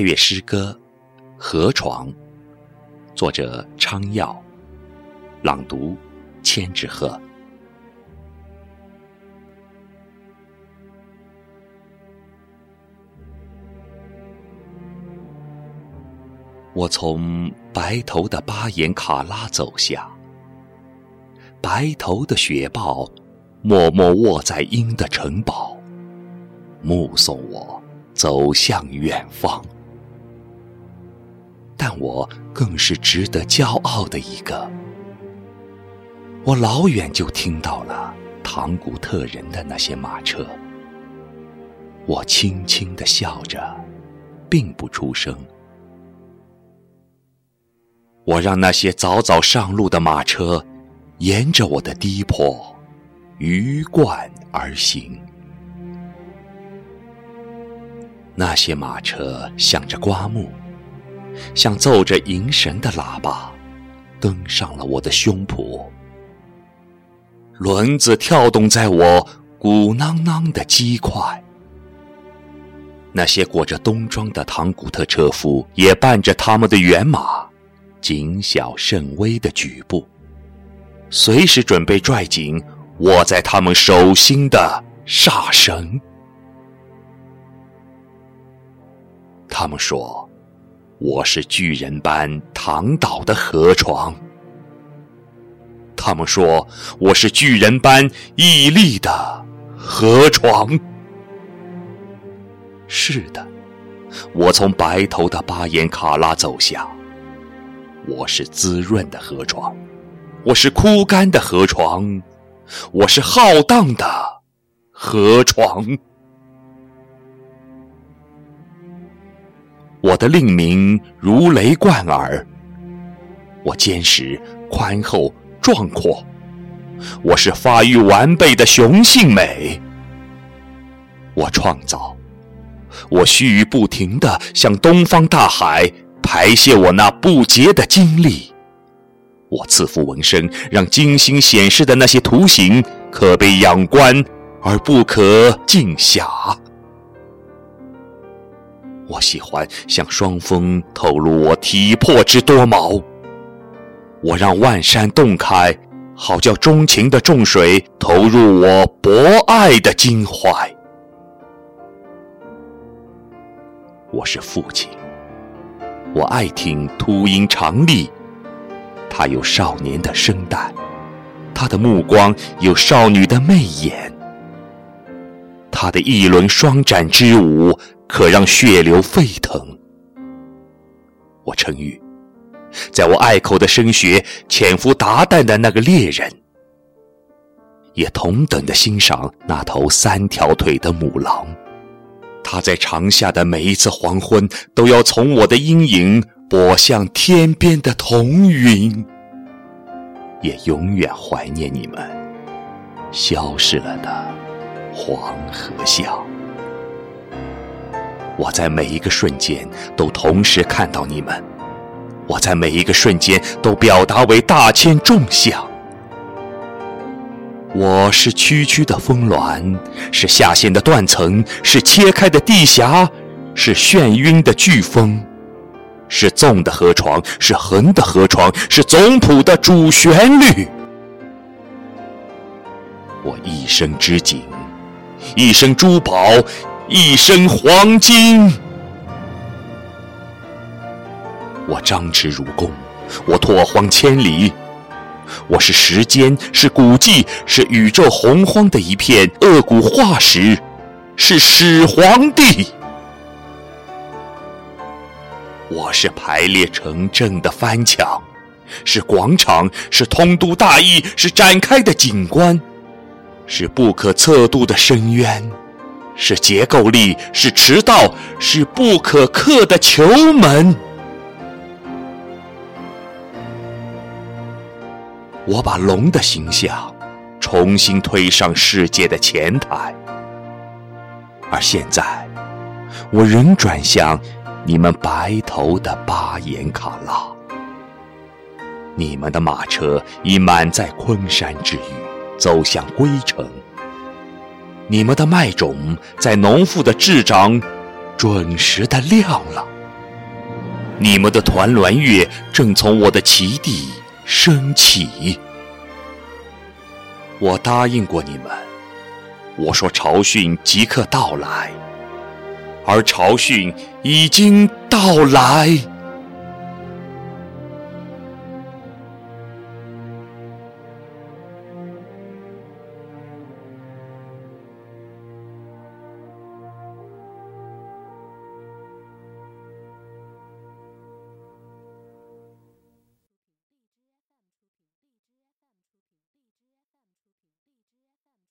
配乐诗歌《河床》，作者昌耀，朗读千纸鹤。我从白头的巴颜卡拉走下，白头的雪豹默默卧在鹰的城堡，目送我走向远方。但我更是值得骄傲的一个。我老远就听到了唐古特人的那些马车，我轻轻的笑着，并不出声。我让那些早早上路的马车，沿着我的低坡，鱼贯而行。那些马车响着刮木，像奏着迎神的喇叭，登上了我的胸脯。轮子跳动在我鼓囊囊的肌块。那些裹着冬装的唐古特车夫，也伴着他们的原马。谨小慎微的举步，随时准备拽紧握在他们手心的煞绳。他们说我是巨人般躺倒的河床。他们说我是巨人般屹立的河床。是的，我从白头的巴颜卡拉走下。我是滋润的河床，我是枯干的河床，我是浩荡的河床。我的令名如雷贯耳，我坚实、宽厚、壮阔，我是发育完备的雄性美。我创造，我须臾不停地向东方大海。排泄我那不竭的精力，我自负纹身，让精心显示的那些图形可被仰观而不可尽暇。我喜欢向双峰透露我体魄之多毛，我让万山洞开，好叫钟情的众水投入我博爱的襟怀。我是父亲。我爱听秃鹰长立，他有少年的声带，他的目光有少女的媚眼，他的一轮双展之舞可让血流沸腾。我称誉，在我隘口的声穴潜伏达旦的那个猎人，也同等的欣赏那头三条腿的母狼。他在长夏的每一次黄昏，都要从我的阴影拨向天边的彤云，也永远怀念你们消失了的黄河笑。我在每一个瞬间都同时看到你们，我在每一个瞬间都表达为大千众相。我是区区的峰峦，是下陷的断层，是切开的地峡，是眩晕的飓风，是纵的河床，是横的河床，是总谱的主旋律。我一生之景，一生珠宝，一生黄金。我张弛如弓，我拓荒千里。我是时间，是古迹，是宇宙洪荒的一片恶古化石，是始皇帝。我是排列成阵的翻墙，是广场，是通都大义，是展开的景观，是不可测度的深渊，是结构力，是迟到，是不可克的球门。我把龙的形象重新推上世界的前台，而现在，我仍转向你们白头的巴颜卡拉。你们的马车已满载昆山之玉，走向归程。你们的麦种在农妇的智掌准时的亮了。你们的团栾月正从我的旗地升起。我答应过你们，我说朝汛即刻到来，而朝汛已经到来。